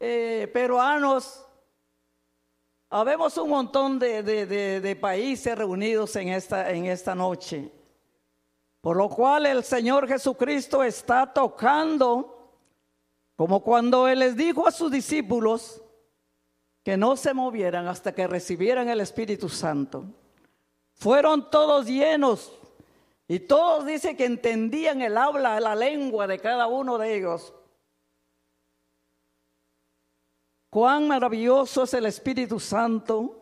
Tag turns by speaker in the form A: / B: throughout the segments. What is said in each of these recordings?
A: eh, peruanos, habemos un montón de, de, países reunidos en esta, en esta noche. Por lo cual el Señor Jesucristo está tocando, como cuando Él les dijo a sus discípulos que no se movieran hasta que recibieran el Espíritu Santo. Fueron todos llenos y todos dicen que entendían el habla, la lengua de cada uno de ellos. Cuán maravilloso es el Espíritu Santo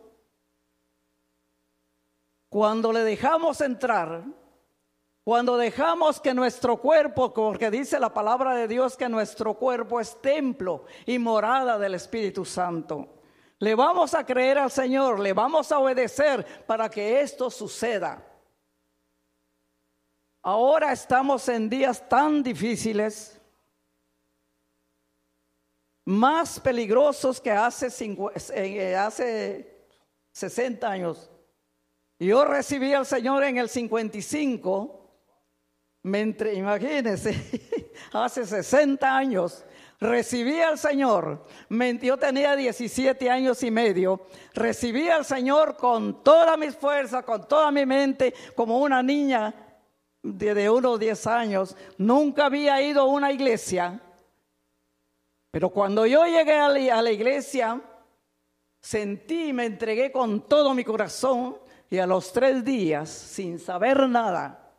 A: cuando le dejamos entrar, cuando dejamos que nuestro cuerpo, porque dice la palabra de Dios que nuestro cuerpo es templo y morada del Espíritu Santo. Le vamos a creer al Señor, le vamos a obedecer para que esto suceda. Ahora estamos en días tan difíciles, más peligrosos que hace, eh, hace 60 años. Yo recibí al Señor en el 55, imagínense, hace 60 años recibí al Señor, yo tenía 17 años y medio, recibí al Señor con toda mis fuerzas, con toda mi mente, como una niña de, unos 10 años, nunca había ido a una iglesia. Pero cuando yo llegué a la, iglesia, sentí y me entregué con todo mi corazón y a los tres días, sin saber nada,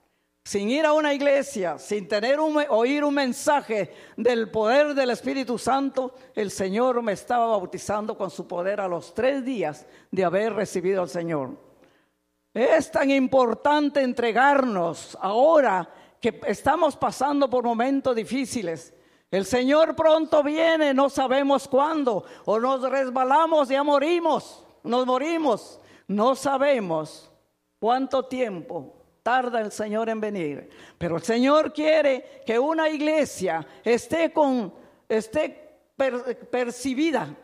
A: sin ir a una iglesia, sin tener oír un mensaje del poder del Espíritu Santo, el Señor me estaba bautizando con su poder a los tres días de haber recibido al Señor. Es tan importante entregarnos ahora que estamos pasando por momentos difíciles. El Señor pronto viene, no sabemos cuándo, o nos resbalamos, ya morimos, nos morimos. No sabemos cuánto tiempo tarda el Señor en venir, pero el Señor quiere que una iglesia esté con esté percibida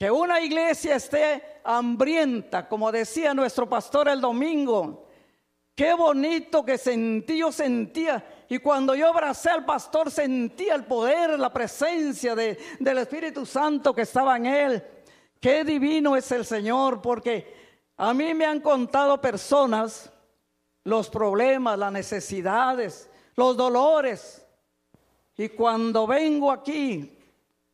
A: que una iglesia esté hambrienta, como decía nuestro pastor el domingo. Qué bonito que sentí, yo sentía. Y cuando yo abracé al pastor, sentía el poder, la presencia de, del Espíritu Santo que estaba en él. Qué divino es el Señor, porque a mí me han contado personas los problemas, las necesidades, los dolores. Y cuando vengo aquí,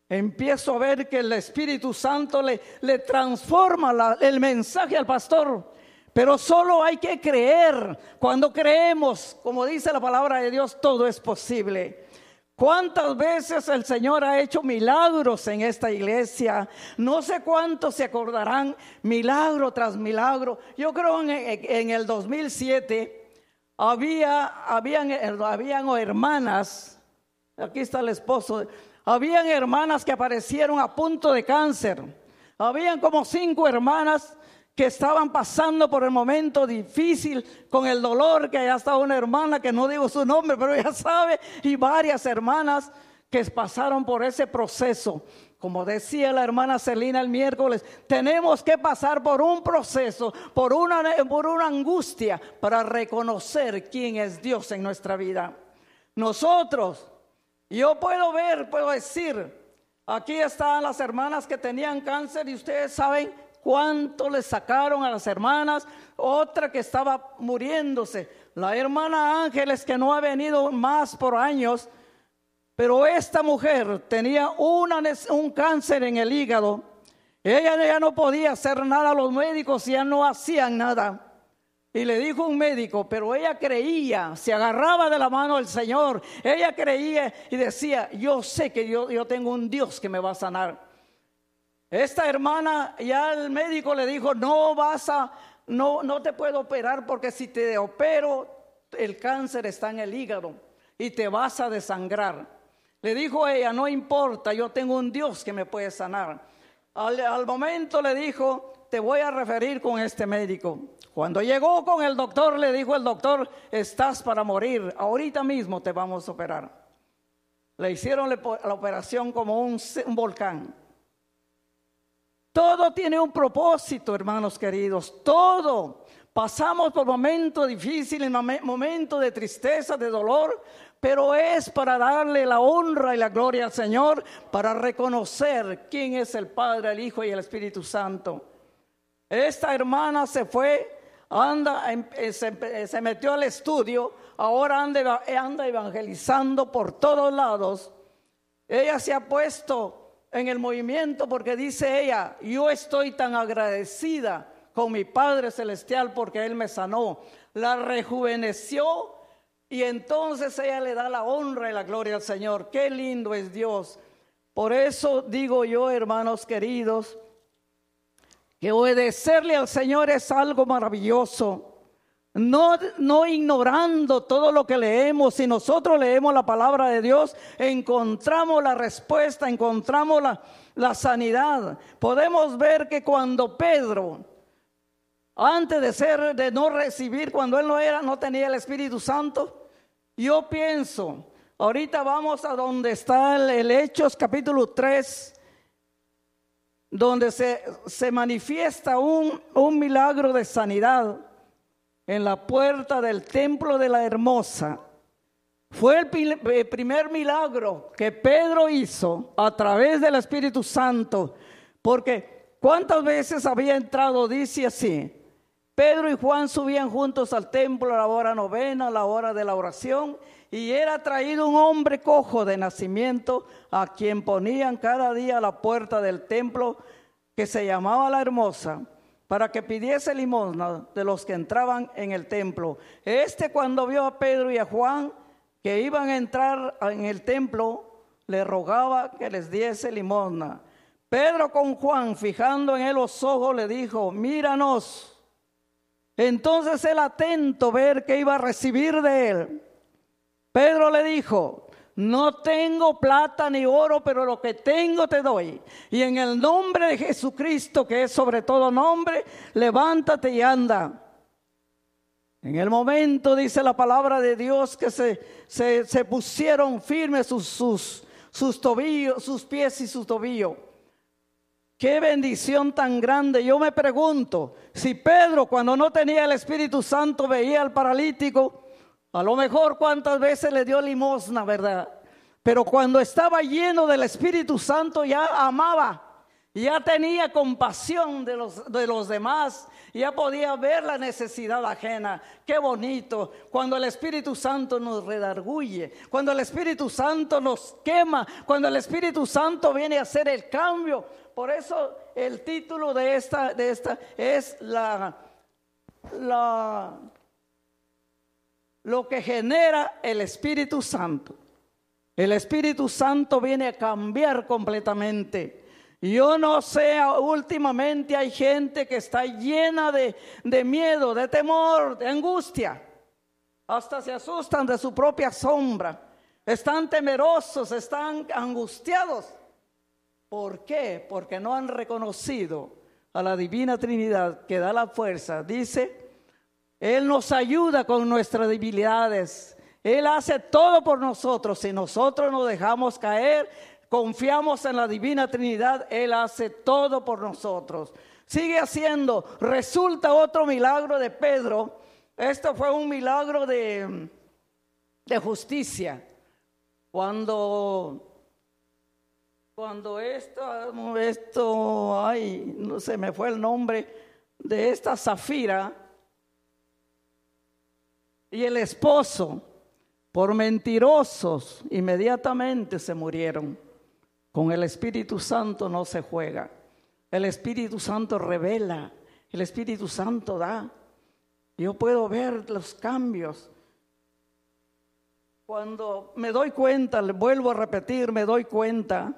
A: empiezo a ver que el Espíritu Santo le, le transforma el mensaje al pastor. Pero solo hay que creer. Cuando creemos, como dice la palabra de Dios, todo es posible. ¿Cuántas veces el Señor ha hecho milagros en esta iglesia? No sé cuántos se acordarán, milagro tras milagro. Yo creo en, en el 2007 había, habían, habían hermanas, aquí está el esposo, habían hermanas que aparecieron a punto de cáncer. Habían como cinco hermanas que estaban pasando por el momento difícil con el dolor, que allá estaba una hermana que no digo su nombre, pero ella sabe, y varias hermanas que pasaron por ese proceso. Como decía la hermana Celina el miércoles, tenemos que pasar por un proceso, por una, por una angustia para reconocer quién es Dios en nuestra vida. Nosotros yo puedo ver, puedo decir, aquí están las hermanas que tenían cáncer y ustedes saben cuánto le sacaron a las hermanas, otra que estaba muriéndose, la hermana Ángeles que no ha venido más por años, pero esta mujer tenía un cáncer en el hígado, ella ya no podía hacer nada, los médicos ya no hacían nada. Y le dijo un médico, pero ella creía, se agarraba de la mano del Señor, ella creía y decía, yo sé que yo, yo tengo un Dios que me va a sanar. Esta hermana ya el médico le dijo, no vas a, no, no te puedo operar porque si te opero, el cáncer está en el hígado y te vas a desangrar. Le dijo ella, no importa, yo tengo un Dios que me puede sanar. Al, al momento le dijo, te voy a referir con este médico. Cuando llegó con el doctor, le dijo el doctor, estás para morir, ahorita mismo te vamos a operar. Le hicieron la operación como un, volcán. Todo tiene un propósito, hermanos queridos, todo. Pasamos por momentos difíciles, momentos de tristeza, de dolor, pero es para darle la honra y la gloria al Señor, para reconocer quién es el Padre, el Hijo y el Espíritu Santo. Esta hermana se fue, anda, em, eh, eh, se, metió al estudio, ahora anda, anda evangelizando por todos lados. Ella se ha puesto en el movimiento porque dice ella, yo estoy tan agradecida con mi Padre Celestial porque Él me sanó, la rejuveneció y entonces ella le da la honra y la gloria al Señor. Qué lindo es Dios. Por eso digo yo, hermanos queridos, que obedecerle al Señor es algo maravilloso. No, no ignorando todo lo que leemos, si nosotros leemos la palabra de Dios, encontramos la respuesta, encontramos la, sanidad. Podemos ver que cuando Pedro, antes de ser, de no recibir, cuando él no era, no tenía el Espíritu Santo, yo pienso, ahorita vamos a donde está el, el Hechos capítulo 3, donde se, se manifiesta un, un milagro de sanidad en la puerta del templo de la hermosa. Fue el primer milagro que Pedro hizo a través del Espíritu Santo, porque ¿cuántas veces había entrado? Dice así, Pedro y Juan subían juntos al templo a la hora novena, a la hora de la oración, y era traído un hombre cojo de nacimiento a quien ponían cada día la puerta del templo que se llamaba la hermosa para que pidiese limosna de los que entraban en el templo. Este cuando vio a Pedro y a Juan que iban a entrar en el templo, le rogaba que les diese limosna. Pedro con Juan, fijando en él los ojos, le dijo, míranos. Entonces él atento ver que iba a recibir de él. Pedro le dijo, no tengo plata ni oro, pero lo que tengo te doy. Y en el nombre de Jesucristo, que es sobre todo nombre, levántate y anda. En el momento, dice la palabra de Dios, que se, se, pusieron firmes sus, sus, sus tobillos, sus pies y su tobillo. Qué bendición tan grande. Yo me pregunto, si Pedro cuando no tenía el Espíritu Santo veía al paralítico, a lo mejor cuántas veces le dio limosna, ¿verdad? Pero cuando estaba lleno del Espíritu Santo ya amaba, ya tenía compasión de los, de los demás, ya podía ver la necesidad ajena. Qué bonito cuando el Espíritu Santo nos redarguye, cuando el Espíritu Santo nos quema, cuando el Espíritu Santo viene a hacer el cambio. Por eso el título de esta, de esta es la, la lo que genera el Espíritu Santo. El Espíritu Santo viene a cambiar completamente. Yo no sé, últimamente hay gente que está llena de, de, miedo, de temor, de angustia. Hasta se asustan de su propia sombra. Están temerosos, están angustiados. ¿Por qué? Porque no han reconocido a la Divina Trinidad que da la fuerza. Dice él nos ayuda con nuestras debilidades. Él hace todo por nosotros. Si nosotros nos dejamos caer, confiamos en la divina Trinidad, Él hace todo por nosotros. Sigue haciendo. Resulta otro milagro de Pedro. Esto fue un milagro de, de justicia. Cuando cuando esto, esto, ay, no se me fue el nombre de esta zafira, y el esposo, por mentirosos, inmediatamente se murieron. Con el Espíritu Santo no se juega. El Espíritu Santo revela, el Espíritu Santo da. Yo puedo ver los cambios. Cuando me doy cuenta, vuelvo a repetir, me doy cuenta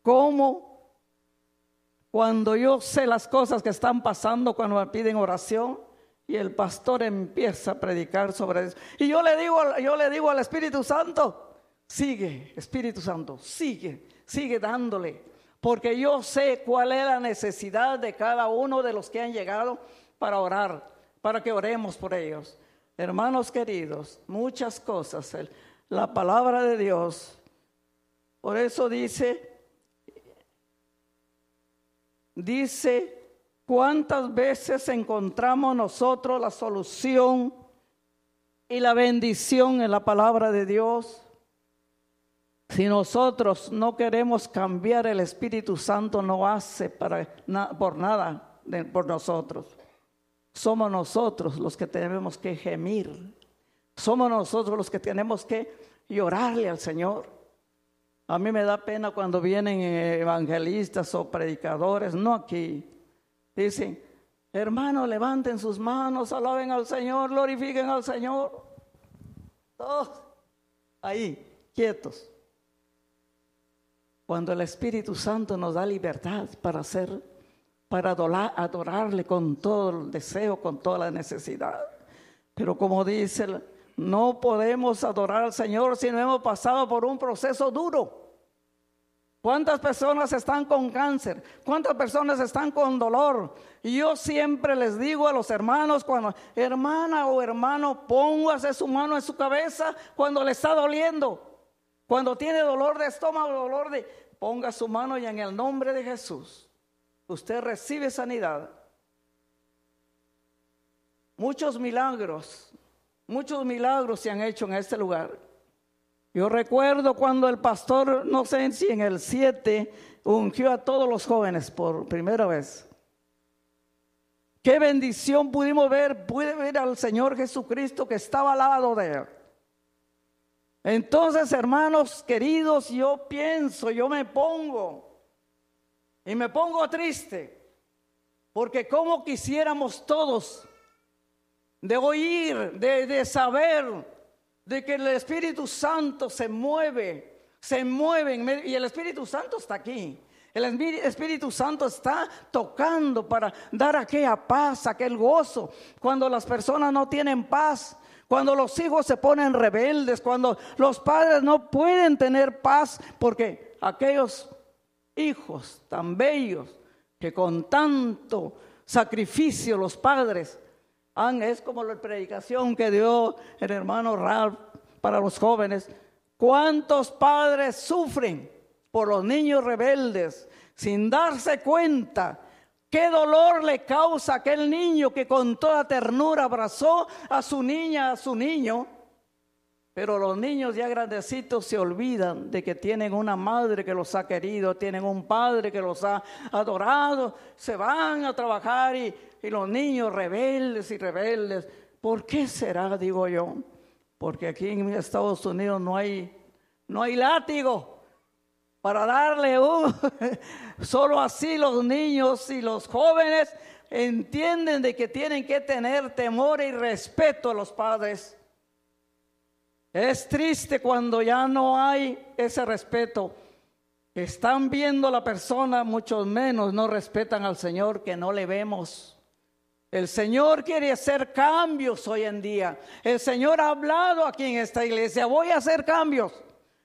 A: cómo cuando yo sé las cosas que están pasando cuando me piden oración, y el pastor empieza a predicar sobre eso. Y yo le digo, yo le digo al Espíritu Santo, sigue, Espíritu Santo, sigue, sigue dándole. Porque yo sé cuál es la necesidad de cada uno de los que han llegado para orar, para que oremos por ellos. Hermanos queridos, muchas cosas. La palabra de Dios, por eso dice, dice ¿Cuántas veces encontramos nosotros la solución y la bendición en la palabra de Dios. Si nosotros no queremos cambiar, el Espíritu Santo no hace para, por nada por nosotros. Somos nosotros los que tenemos que gemir. Somos nosotros los que tenemos que llorarle al Señor. A mí me da pena cuando vienen evangelistas o predicadores, no aquí. Dicen, hermanos, levanten sus manos, alaben al Señor, glorifiquen al Señor. Ahí, quietos. Cuando el Espíritu Santo nos da libertad para hacer, para adorarle con todo el deseo, con toda la necesidad. Pero como dice no podemos adorar al Señor si no hemos pasado por un proceso duro. ¿Cuántas personas están con cáncer? ¿Cuántas personas están con dolor? Y yo siempre les digo a los hermanos, cuando hermana o hermano, póngase su mano en su cabeza cuando le está doliendo. Cuando tiene dolor de estómago, dolor de... Ponga su mano y en el nombre de Jesús, usted recibe sanidad. Muchos milagros Muchos milagros se han hecho en este lugar. Yo recuerdo cuando el pastor, no sé si en el 7, ungió a todos los jóvenes por primera vez. Qué bendición pudimos ver, pude ver al Señor Jesucristo que estaba al lado de él. Entonces, hermanos queridos, yo pienso, yo me pongo y me pongo triste, porque como quisiéramos todos de oír, de, saber, de que el Espíritu Santo se mueve, se mueve, y el Espíritu Santo está aquí. El Espíritu Santo está tocando para dar aquella paz, aquel gozo. Cuando las personas no tienen paz, cuando los hijos se ponen rebeldes, cuando los padres no pueden tener paz, porque aquellos hijos tan bellos que con tanto sacrificio los padres es como la predicación que dio el hermano Ralph para los jóvenes. ¿Cuántos padres sufren por los niños rebeldes sin darse cuenta? ¿Qué dolor le causa aquel niño que con toda ternura abrazó a su niña, a su niño? Pero los niños ya grandecitos se olvidan de que tienen una madre que los ha querido, tienen un padre que los ha adorado, se van a trabajar y y los niños rebeldes y rebeldes. ¿Por qué será, digo yo? Porque aquí en Estados Unidos no hay, no hay látigo para darle un... Solo así los niños y los jóvenes entienden de que tienen que tener temor y respeto a los padres. Es triste cuando ya no hay ese respeto. Están viendo a la persona, muchos menos no respetan al Señor que no le vemos. El Señor quiere hacer cambios hoy en día. El Señor ha hablado aquí en esta iglesia, voy a hacer cambios.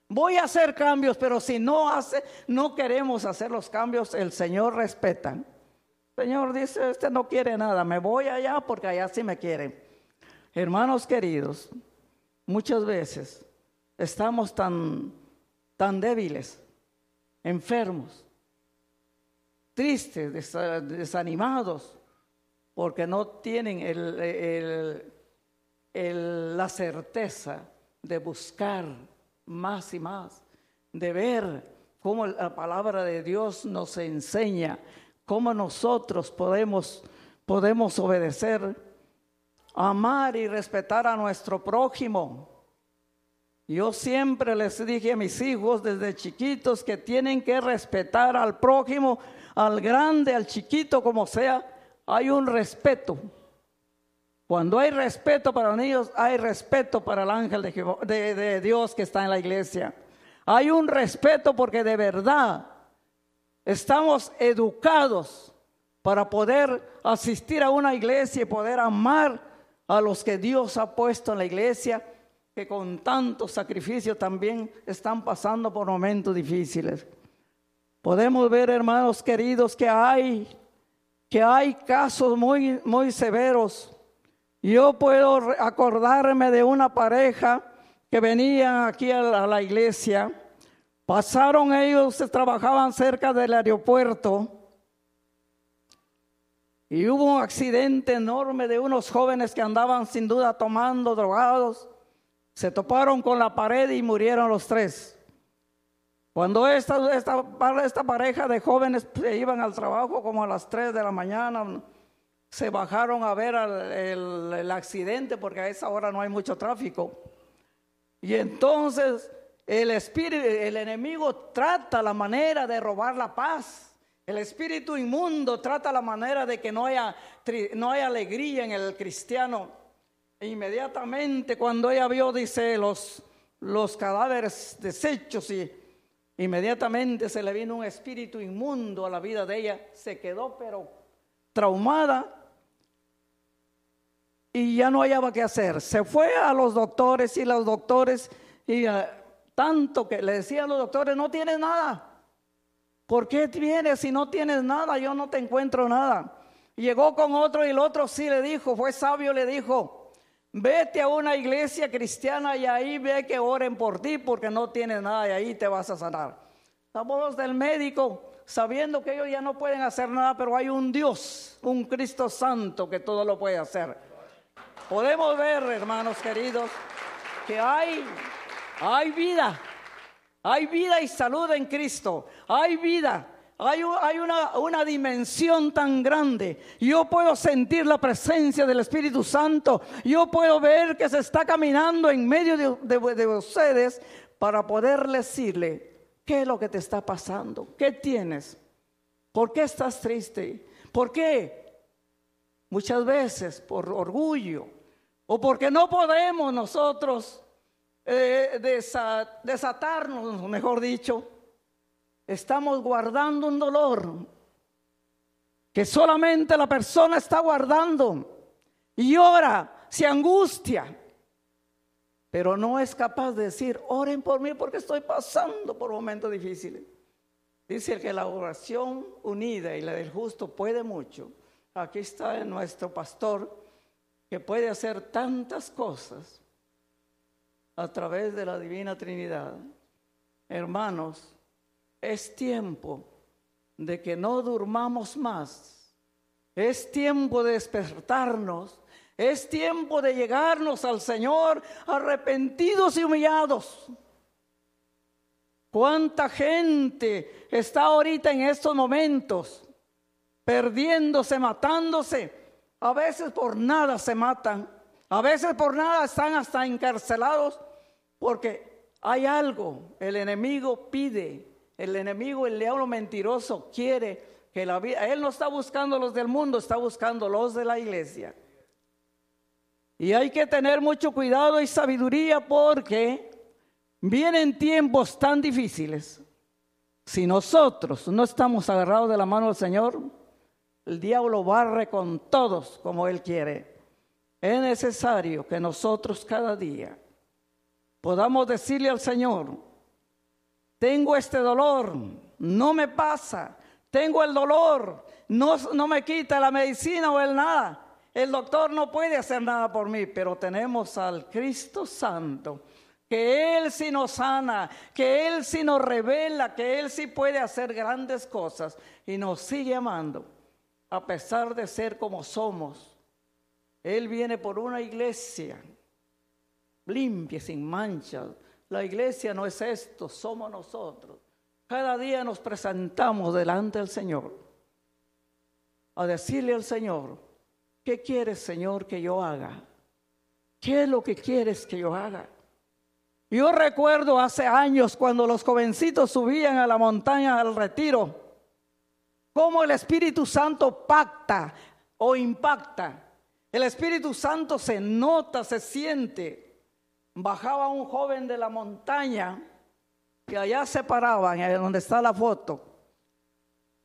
A: Voy a hacer cambios, pero si no hace, no queremos hacer los cambios, el Señor respeta. El Señor dice, este no quiere nada, me voy allá porque allá sí me quiere. Hermanos queridos, muchas veces estamos tan tan débiles, enfermos, tristes, desanimados, porque no tienen la certeza de buscar más y más, de ver cómo la palabra de Dios nos enseña, cómo nosotros podemos, podemos obedecer, amar y respetar a nuestro prójimo. Yo siempre les dije a mis hijos desde chiquitos que tienen que respetar al prójimo, al grande, al chiquito, como sea, hay un respeto. Cuando hay respeto para los niños, hay respeto para el ángel de, Dios que está en la iglesia. Hay un respeto porque de verdad estamos educados para poder asistir a una iglesia y poder amar a los que Dios ha puesto en la iglesia, que con tanto sacrificio también están pasando por momentos difíciles. Podemos ver, hermanos queridos, que hay que hay casos muy, muy severos. Yo puedo acordarme de una pareja que venía aquí a la, iglesia. Pasaron ellos, trabajaban cerca del aeropuerto. Y hubo un accidente enorme de unos jóvenes que andaban sin duda tomando, drogados. Se toparon con la pared y murieron los tres. Cuando esta, esta, pareja de jóvenes iban al trabajo como a las 3 de la mañana, se bajaron a ver el, el accidente porque a esa hora no hay mucho tráfico. Y entonces el espíritu, el enemigo trata la manera de robar la paz. El espíritu inmundo trata la manera de que no haya, no haya alegría en el cristiano. E inmediatamente cuando ella vio, dice, los, los cadáveres deshechos y inmediatamente se le vino un espíritu inmundo a la vida de ella, se quedó pero traumada y ya no hallaba qué hacer. Se fue a los doctores y los doctores y uh, tanto que le decían los doctores, no tienes nada. ¿Por qué vienes si no tienes nada? Yo no te encuentro nada. Llegó con otro y el otro sí le dijo, fue sabio, le dijo, vete a una iglesia cristiana y ahí ve que oren por ti porque no tienes nada y ahí te vas a sanar. La voz del médico, sabiendo que ellos ya no pueden hacer nada, pero hay un Dios, un Cristo Santo que todo lo puede hacer. Podemos ver, hermanos queridos, que hay, hay vida hay vida y salud en Cristo. Hay vida. Hay, una, dimensión tan grande. Yo puedo sentir la presencia del Espíritu Santo. Yo puedo ver que se está caminando en medio de, de ustedes para poder decirle qué es lo que te está pasando. ¿Qué tienes? ¿Por qué estás triste? ¿Por qué? Muchas veces por orgullo o porque no podemos nosotros eh, desatarnos, mejor dicho, estamos guardando un dolor que solamente la persona está guardando y llora, se angustia, pero no es capaz de decir, oren por mí porque estoy pasando por momentos difíciles. Dice que la oración unida y la del justo puede mucho. Aquí está nuestro pastor que puede hacer tantas cosas a través de la Divina Trinidad. Hermanos, es tiempo de que no durmamos más. Es tiempo de despertarnos. Es tiempo de llegarnos al Señor arrepentidos y humillados. ¿Cuánta gente está ahorita en estos momentos perdiéndose, matándose? A veces por nada se matan. A veces por nada están hasta encarcelados porque hay algo, el enemigo pide, el enemigo, el diablo mentiroso quiere que la vida, él no está buscando los del mundo, está buscando los de la iglesia. Y hay que tener mucho cuidado y sabiduría porque vienen tiempos tan difíciles. Si nosotros no estamos agarrados de la mano del Señor, el diablo barre con todos como él quiere. Es necesario que nosotros cada día podamos decirle al Señor, tengo este dolor, no me pasa, tengo el dolor, no, no me quita la medicina o el nada. El doctor no puede hacer nada por mí, pero tenemos al Cristo Santo, que Él sí nos sana, que Él sí nos revela, que Él sí puede hacer grandes cosas y nos sigue amando, a pesar de ser como somos. Él viene por una iglesia limpia, sin mancha. La iglesia no es esto, somos nosotros. Cada día nos presentamos delante del Señor a decirle al Señor, ¿qué quieres Señor que yo haga? ¿Qué es lo que quieres que yo haga? Yo recuerdo hace años cuando los jovencitos subían a la montaña al retiro, cómo el Espíritu Santo pacta o impacta. El Espíritu Santo se nota, se siente bajaba un joven de la montaña que allá se paraban, donde está la foto.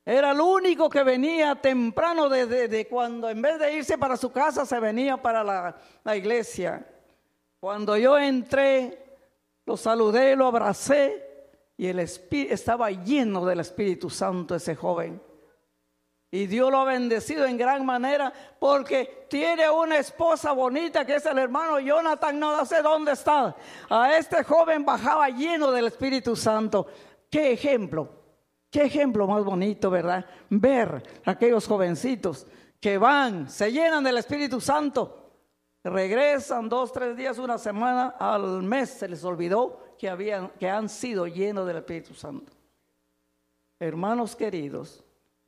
A: Era el único que venía temprano desde cuando en vez de irse para su casa se venía para la, la iglesia. Cuando yo entré, lo saludé, lo abracé y el estaba lleno del Espíritu Santo ese joven. Y Dios lo ha bendecido en gran manera porque tiene una esposa bonita que es el hermano Jonathan, no sé dónde está. A este joven bajaba lleno del Espíritu Santo. Qué ejemplo, qué ejemplo más bonito, ¿verdad? Ver a aquellos jovencitos que van, se llenan del Espíritu Santo, regresan dos, tres días, una semana, al mes se les olvidó que, habían, que han sido llenos del Espíritu Santo. Hermanos queridos,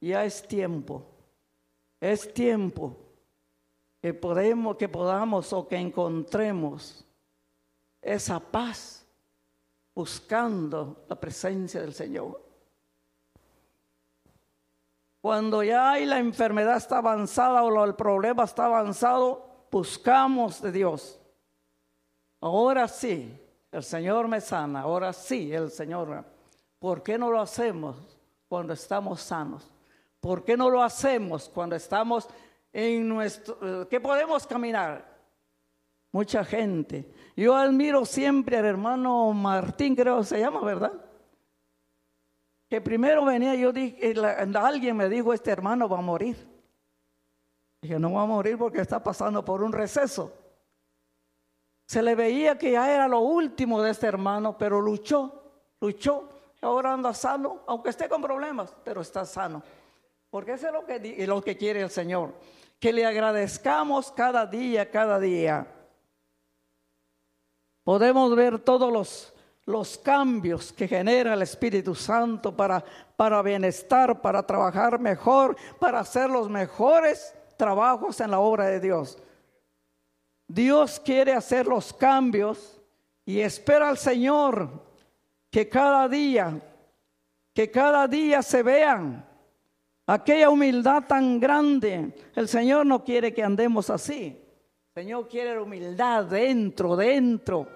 A: ya es tiempo, es tiempo que podemos, que podamos o que encontremos esa paz buscando la presencia del Señor. Cuando ya hay la enfermedad está avanzada o el problema está avanzado, buscamos de Dios. Ahora sí, el Señor me sana, ahora sí, el Señor. ¿Por qué no lo hacemos cuando estamos sanos? ¿Por qué no lo hacemos cuando estamos en nuestro, que podemos caminar? Mucha gente. Yo admiro siempre al hermano Martín, creo que se llama, ¿verdad? que primero venía, yo dije, alguien me dijo, este hermano va a morir. Dije, no va a morir porque está pasando por un receso. Se le veía que ya era lo último de este hermano, pero luchó, luchó. Ahora anda sano, aunque esté con problemas, pero está sano. Porque eso es lo que, lo que quiere el Señor. Que le agradezcamos cada día, cada día. Podemos ver todos los los cambios que genera el Espíritu Santo para, para bienestar, para trabajar mejor, para hacer los mejores trabajos en la obra de Dios. Dios quiere hacer los cambios y espera al Señor que cada día, que cada día se vean aquella humildad tan grande. El Señor no quiere que andemos así. El Señor quiere humildad dentro, dentro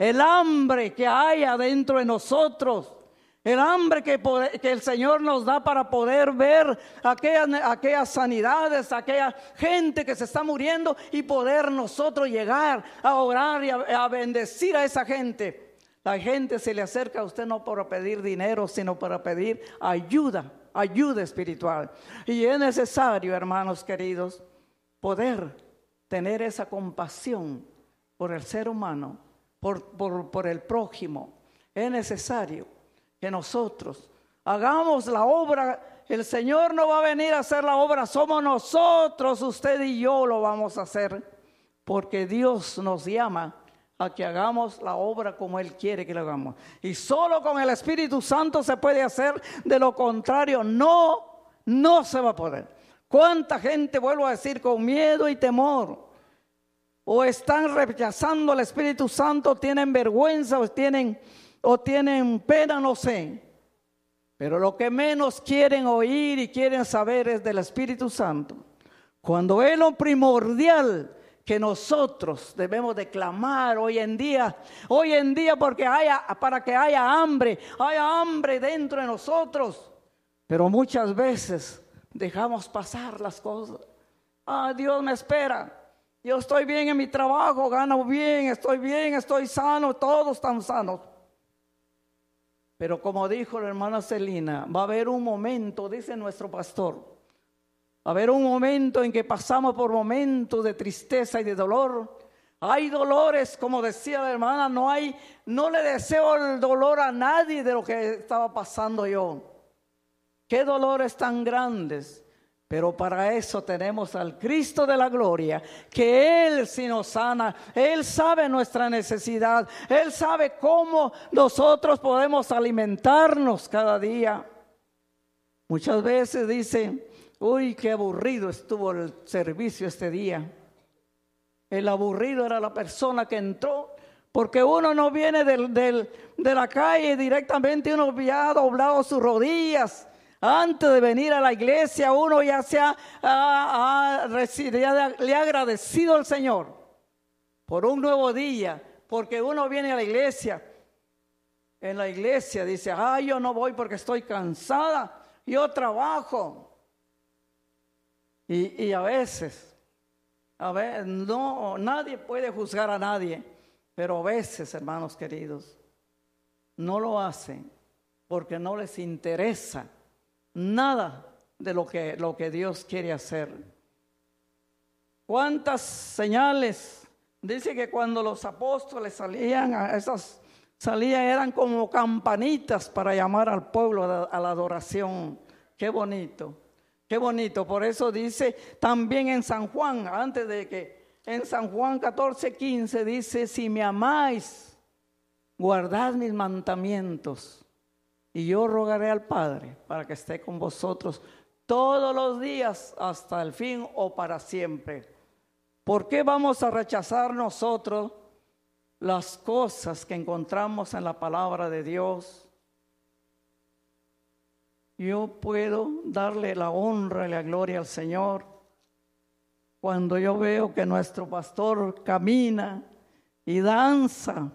A: el hambre que hay adentro de nosotros, el hambre que, el Señor nos da para poder ver aquellas, aquellas sanidades, aquella gente que se está muriendo y poder nosotros llegar a orar y a, a bendecir a esa gente. La gente se le acerca a usted no para pedir dinero, sino para pedir ayuda, ayuda espiritual. Y es necesario, hermanos queridos, poder tener esa compasión por el ser humano por, el prójimo. Es necesario que nosotros hagamos la obra. El Señor no va a venir a hacer la obra, somos nosotros, usted y yo lo vamos a hacer, porque Dios nos llama a que hagamos la obra como Él quiere que la hagamos. Y solo con el Espíritu Santo se puede hacer, de lo contrario, no, no se va a poder. ¿Cuánta gente, vuelvo a decir, con miedo y temor? o están rechazando al Espíritu Santo, tienen vergüenza o tienen, o tienen pena, no sé. Pero lo que menos quieren oír y quieren saber es del Espíritu Santo. Cuando es lo primordial que nosotros debemos de clamar hoy en día, hoy en día porque haya, para que haya hambre, haya hambre dentro de nosotros. Pero muchas veces dejamos pasar las cosas. Ah, Dios me espera. Yo estoy bien en mi trabajo, gano bien, estoy bien, estoy sano, todos están sanos. Pero como dijo la hermana Celina, va a haber un momento, dice nuestro pastor, a haber un momento en que pasamos por momentos de tristeza y de dolor. Hay dolores, como decía la hermana, no hay, no le deseo el dolor a nadie de lo que estaba pasando yo. Qué dolores tan grandes. Pero para eso tenemos al Cristo de la gloria, que Él sí nos sana, Él sabe nuestra necesidad, Él sabe cómo nosotros podemos alimentarnos cada día. Muchas veces dicen, uy, qué aburrido estuvo el servicio este día. El aburrido era la persona que entró, porque uno no viene de la calle directamente, uno ha doblado sus rodillas antes de venir a la iglesia, uno ya se ha, le ha agradecido al Señor por un nuevo día, porque uno viene a la iglesia. En la iglesia dice, ay, yo no voy porque estoy cansada, yo trabajo. Y, a veces, a ver, no, nadie puede juzgar a nadie, pero a veces, hermanos queridos, no lo hacen porque no les interesa nada de lo que, lo que Dios quiere hacer. ¿Cuántas señales? Dice que cuando los apóstoles salían, a esas salían eran como campanitas para llamar al pueblo a la adoración. Qué bonito. Qué bonito. Por eso dice también en San Juan, antes de que en San Juan 14, 15 dice, si me amáis, guardad mis mandamientos. Y yo rogaré al Padre para que esté con vosotros todos los días hasta el fin o para siempre. ¿Por qué vamos a rechazar nosotros las cosas que encontramos en la palabra de Dios? Yo puedo darle la honra y la gloria al Señor cuando yo veo que nuestro pastor camina y danza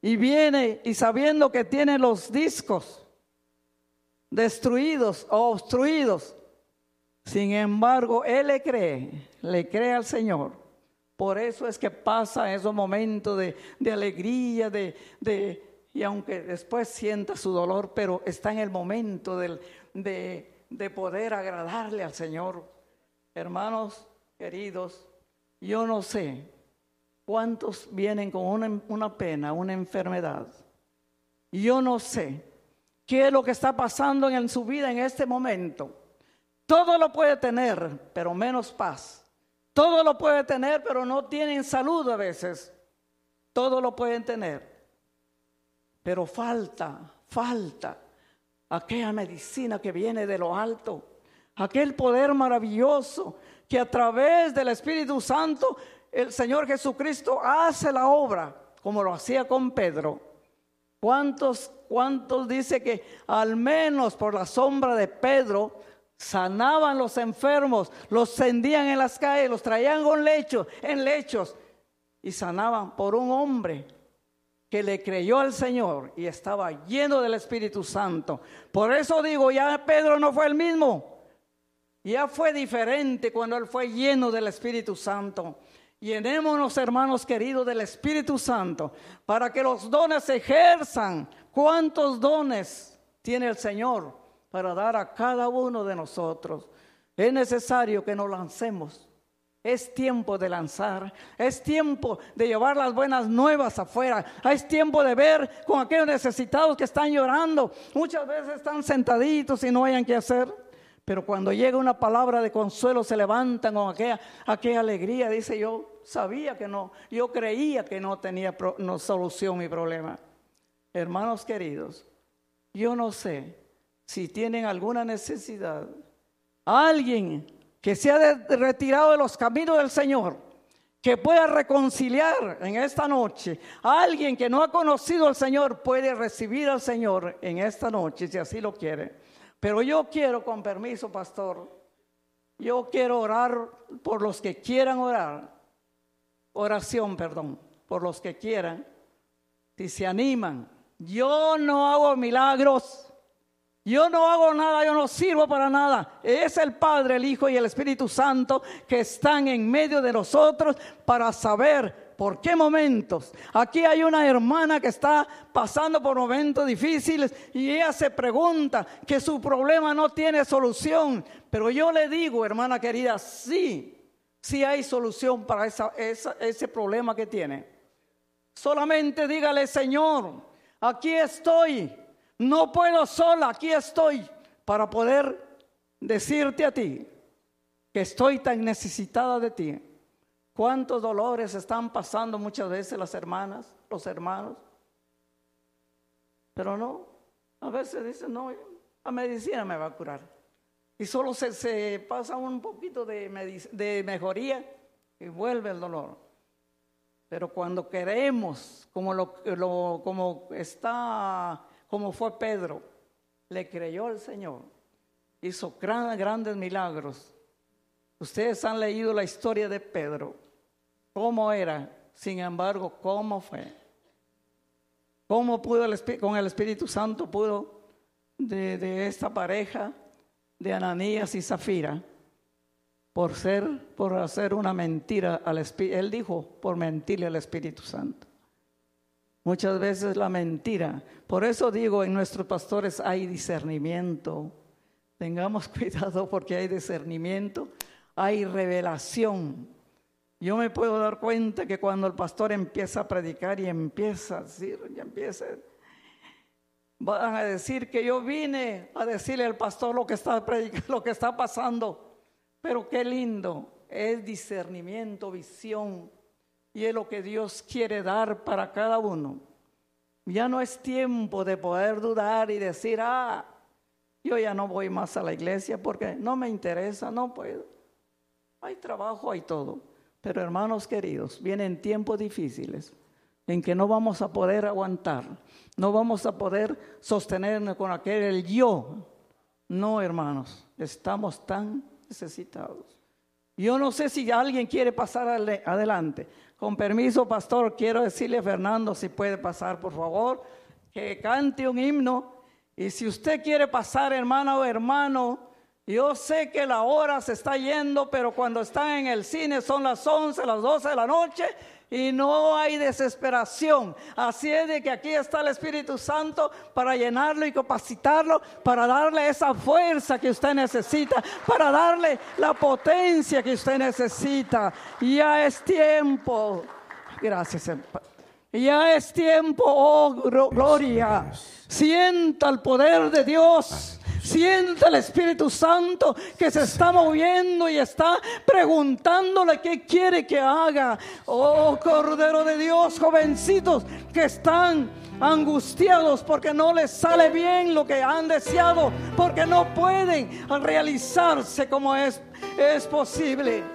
A: y viene y sabiendo que tiene los discos destruidos o obstruidos, sin embargo, él le cree, le cree al Señor. Por eso es que pasa esos momentos de, de alegría, de, de y aunque después sienta su dolor, pero está en el momento de, de, poder agradarle al Señor. Hermanos queridos, yo no sé cuántos vienen con una, una pena, una enfermedad. Yo no sé qué es lo que está pasando en su vida en este momento. Todo lo puede tener, pero menos paz. Todo lo puede tener, pero no tienen salud a veces. Todo lo pueden tener pero falta, falta aquella medicina que viene de lo alto, aquel poder maravilloso que a través del Espíritu Santo el Señor Jesucristo hace la obra, como lo hacía con Pedro. ¿Cuántos, cuántos dice que al menos por la sombra de Pedro sanaban los enfermos, los tendían en las calles, los traían con lechos, en lechos y sanaban por un hombre que le creyó al Señor y estaba lleno del Espíritu Santo. Por eso digo, ya Pedro no fue el mismo. Ya fue diferente cuando él fue lleno del Espíritu Santo. Llenémonos, hermanos queridos, del Espíritu Santo para que los dones se ejerzan. ¿Cuántos dones tiene el Señor para dar a cada uno de nosotros? Es necesario que nos lancemos es tiempo de lanzar, es tiempo de llevar las buenas nuevas afuera, es tiempo de ver con aquellos necesitados que están llorando. Muchas veces están sentaditos y no hayan qué hacer, pero cuando llega una palabra de consuelo se levantan con aquella, aquella alegría. Dice yo sabía que no, yo creía que no tenía no, solución mi problema. Hermanos queridos, yo no sé si tienen alguna necesidad. Alguien que se ha retirado de los caminos del Señor, que pueda reconciliar en esta noche. A alguien que no ha conocido al Señor puede recibir al Señor en esta noche, si así lo quiere. Pero yo quiero, con permiso, pastor, yo quiero orar por los que quieran orar. Oración, perdón, por los que quieran. Si se animan. Yo no hago milagros. Yo no hago nada, yo no sirvo para nada. Es el Padre, el Hijo y el Espíritu Santo que están en medio de nosotros para saber por qué momentos. Aquí hay una hermana que está pasando por momentos difíciles y ella se pregunta que su problema no tiene solución. Pero yo le digo, hermana querida, sí, sí hay solución para ese problema que tiene. Solamente dígale, Señor, aquí estoy no puedo sola, aquí estoy para poder decirte a ti que estoy tan necesitada de ti. ¿Cuántos dolores están pasando muchas veces las hermanas, los hermanos? Pero no, a veces dicen, no, la medicina me va a curar. Y solo se, pasa un poquito de, mejoría y vuelve el dolor. Pero cuando queremos, como, lo, como está como fue Pedro, le creyó al Señor, hizo grandes milagros. Ustedes han leído la historia de Pedro, cómo era, sin embargo, cómo fue. Cómo pudo con el Espíritu Santo pudo de, de esta pareja de Ananías y Zafira por ser, por hacer una mentira al Espíritu. Él dijo, por mentirle al Espíritu Santo. Muchas veces la mentira. Por eso digo, en nuestros pastores hay discernimiento. Tengamos cuidado porque hay discernimiento, hay revelación. Yo me puedo dar cuenta que cuando el pastor empieza a predicar y empieza a decir, ya empieza, van a decir que yo vine a decirle al pastor lo que está predicando, lo que está pasando. Pero qué lindo es discernimiento, visión. Y es lo que Dios quiere dar para cada uno. Ya no es tiempo de poder dudar y decir, ah, yo ya no voy más a la iglesia porque no me interesa, no puedo. Hay trabajo, hay todo. Pero hermanos queridos, vienen tiempos difíciles en que no vamos a poder aguantar, no vamos a poder sostenernos con aquel el yo. No, hermanos, estamos tan necesitados. Yo no sé si alguien quiere pasar adelante. Con permiso, pastor, quiero decirle a Fernando si puede pasar, por favor, que cante un himno. Y si usted quiere pasar, hermana o hermano, yo sé que la hora se está yendo, pero cuando están en el cine son las 11, las 12 de la noche y no hay desesperación. Así es de que aquí está el Espíritu Santo para llenarlo y capacitarlo, para darle esa fuerza que usted necesita, para darle la potencia que usted necesita. Ya es tiempo. Gracias. Ya es tiempo, oh gloria. Sienta el poder de Dios. Siente el Espíritu Santo que se está moviendo y está preguntándole qué quiere que haga. Oh Cordero de Dios, jovencitos que están angustiados porque no les sale bien lo que han deseado, porque no pueden realizarse como es, es posible.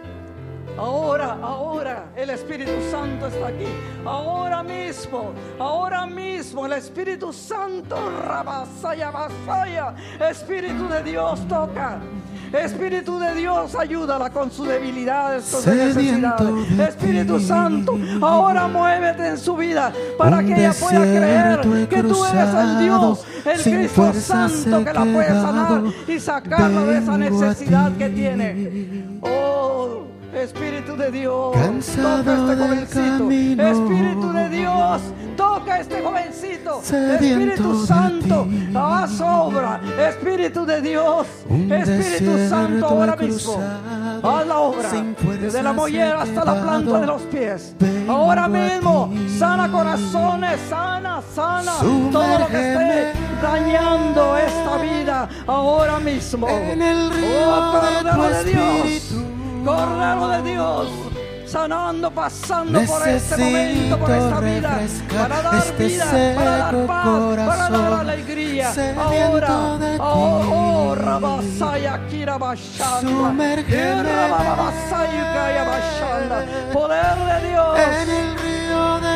A: Ahora, ahora el Espíritu Santo está aquí. Ahora mismo, ahora mismo el Espíritu Santo, rabasaya, basaya. Espíritu de Dios toca. Espíritu de Dios, ayúdala con sus debilidades, con sus necesidades. Espíritu Santo, ahora muévete en su vida para que ella pueda creer que tú eres el Dios, el Cristo Santo que la puede sanar y sacarla de esa necesidad que tiene. Oh, Espíritu de Dios, toca este jovencito. Espíritu de Dios, toca este jovencito. Espíritu Santo, haz obra. Espíritu de Dios, Espíritu Santo, ahora mismo. Haz la obra. Desde la mollera hasta la planta de los pies. Ahora mismo, sana corazones, sana, sana. Todo lo que esté dañando esta vida. Ahora mismo.
B: En el río
A: oh,
B: de
A: de Dios. Cordero de Dios, sanando, pasando por este momento, por esta vida, para dar
B: este
A: vida, para dar paz, para dar alegría. Ahora, oh, oh, Rabasaya, Kira Bashanda, poder de Dios,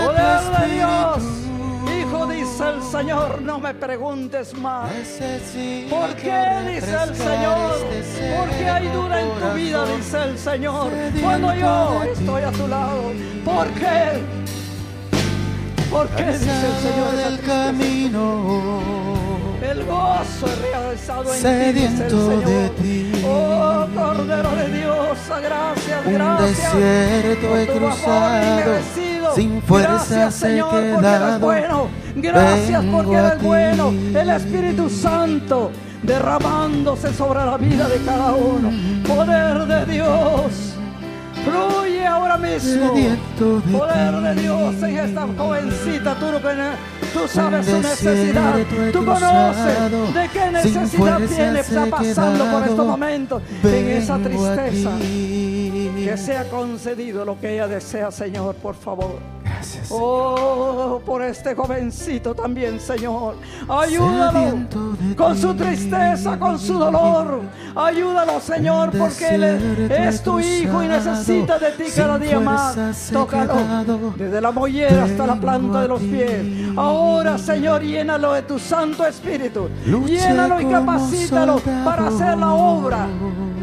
A: poder de Dios dice el Señor, no me preguntes más. ¿Por qué dice el Señor? Porque hay duda en tu vida, dice el Señor. Cuando yo estoy a tu lado. ¿Por qué? ¿Por qué dice el Señor?
B: del camino.
A: El gozo es realizado en ti, dice el Señor. Oh, Cordero de Dios, gracias, gracias.
B: Un desierto he cruzado sin fuerza
A: Señor, porque eres bueno. Gracias porque eres bueno. El Espíritu Santo derramándose sobre la vida de cada uno. Poder de Dios. Fluye ahora mismo. Poder de Dios en esta jovencita. Tú, tú sabes su necesidad. Tú conoces de qué necesidad tiene. Está pasando por estos momentos. En esa tristeza. Que sea concedido lo que ella desea, Señor, por favor. Oh, por este jovencito también, Señor. Ayúdalo con su tristeza, con su dolor. Ayúdalo, Señor, porque Él es tu hijo y necesita de ti cada día más. Tócalo desde la mollera hasta la planta de los pies. Ahora, Señor, llénalo de tu Santo Espíritu. Llénalo y capacítalo para hacer la obra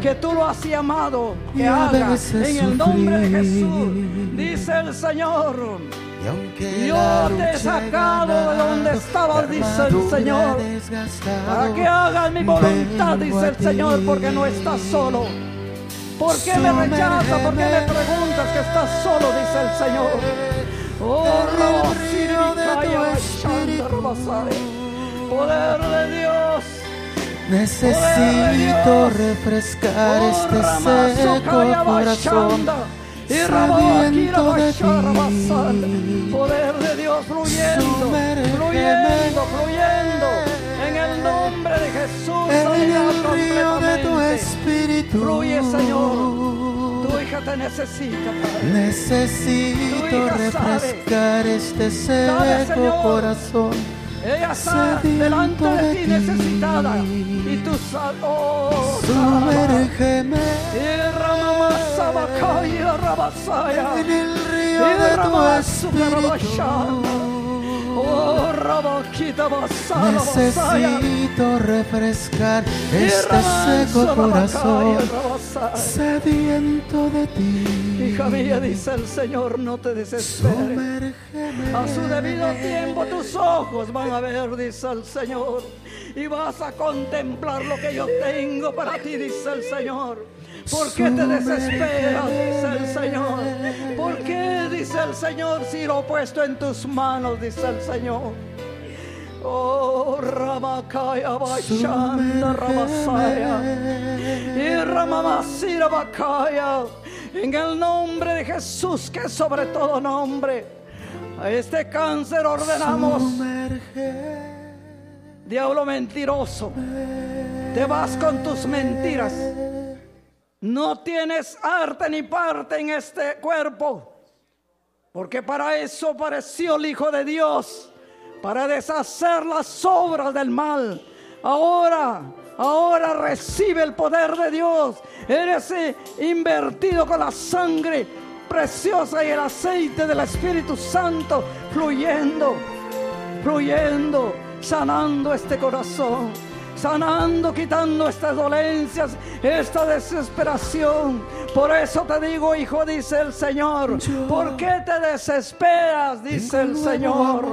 A: que tú lo has llamado que haga en el nombre de Jesús. Dice el Señor. Yo te he sacado de donde estabas, dice el Señor, para que hagas mi voluntad, dice el Señor, porque no estás solo. ¿Por qué me rechaza? ¿Por qué me preguntas que estás solo? Dice el Señor. Oh, Poder de Dios.
B: Necesito refrescar este seco corazón sabiendo de ti.
A: Poder de Dios fluyendo, fluyendo, fluyendo. el nombre de Jesús,
B: en el río de tu espíritu.
A: Fluye, Señor. Tu hija te necesita, Padre.
B: Necesito refrescar este seco corazón.
A: Ella está delante de ti necesitada. Y tú sal, oh.
B: Sumérgeme en el río de tu espíritu.
A: Oh.
B: Necesito refrescar este seco corazón sediento de ti.
A: Hija mía, dice el Señor, no te desesperes. A su debido tiempo tus ojos van a ver, dice el Señor. Y vas a contemplar lo que yo tengo para ti, dice el Señor. ¿Por qué te desesperas? Dice el Señor. ¿Por qué? Dice el Señor, si lo he puesto en tus manos, dice el Señor. Oh, Ramakaya Bashanda Ramasaya. Y Ramamasira Bakaya. En el nombre de Jesús, que es sobre todo nombre. A este cáncer ordenamos,
B: Sumerge.
A: diablo mentiroso. Te vas con tus mentiras. No tienes arte ni parte en este cuerpo. Porque para eso apareció el Hijo de Dios. Para deshacer las obras del mal. Ahora, ahora recibe el poder de Dios. Eres invertido con la sangre preciosa y el aceite del Espíritu Santo fluyendo fluyendo, sanando este corazón, sanando, quitando estas dolencias, esta desesperación. Por eso te digo, hijo, dice el Señor, ¿por qué te desesperas? Dice el Señor.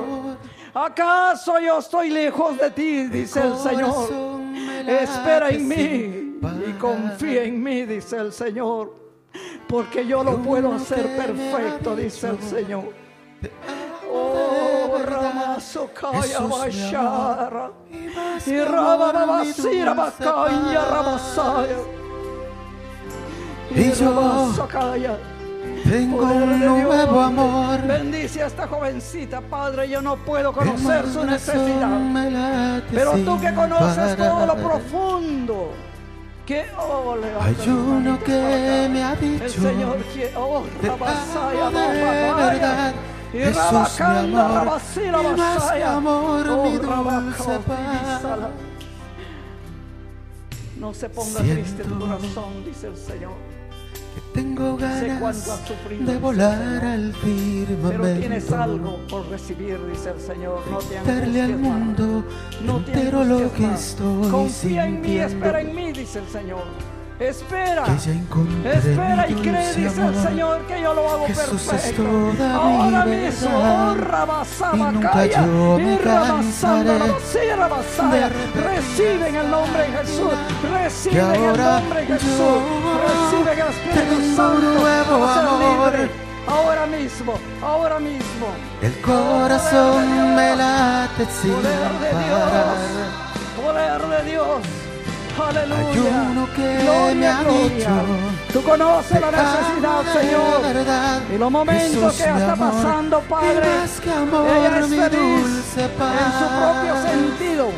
A: ¿Acaso yo estoy lejos de ti? Dice el Señor. Espera en mí y confía en mí, dice el Señor. Porque yo lo puedo hacer perfecto, dice el Señor. Oh, Ramazo Kaya Bashara.
B: y
A: Rababasira Bakaya. Ramasaya.
B: Y
A: Rabasakaya.
B: Tengo un nuevo amor.
A: Bendice a esta jovencita, Padre. Yo no puedo
B: El
A: conocer su necesidad. Pero tú que conoces todo lo profundo. Que oh,
B: Hay uno que me ha
A: El
B: dicho
A: Señor quiere, oh,
B: Te amo de verdad,
A: Y
B: Jesús, mi amor, y más que amor,
A: Oh,
B: mi dulce
A: Rabacao,
B: paz.
A: Fidísala. No se ponga
B: Siento
A: triste tu corazón, dice el Señor.
B: Tengo ganas de volar al firmamento.
A: Pero tienes algo por recibir, dice el Señor. No te
B: Darle al mundo
A: No te
B: entero lo que estoy
A: Confía en mí, espera en mí, dice el Señor. Espera. Espera y cree, dice el. Señor, que yo lo hago
B: Jesús es
A: perfecto. Ahora
B: mi
A: mismo, oh, Rabasaba,
B: Y nunca
A: calla,
B: yo me
A: y Rabasanda, Rabasaya. Recibe en el nombre de Jesús. Recibe en el nombre de Jesús. Recibe en el Espíritu Santo.
B: amor.
A: Ahora mismo, ahora mismo.
B: El corazón me late sin
A: Poder de. Dios. Poder de Dios. Aleluya.
B: Hay uno que
A: Gloria,
B: me ha
A: gloria.
B: dicho,
A: Tú conoces la necesidad, Señor.
B: verdad,
A: Y los momentos que está
B: amor,
A: pasando, Padre.
B: y que amor,
A: Ella es
B: mi
A: feliz
B: dulce
A: en su propio sentido.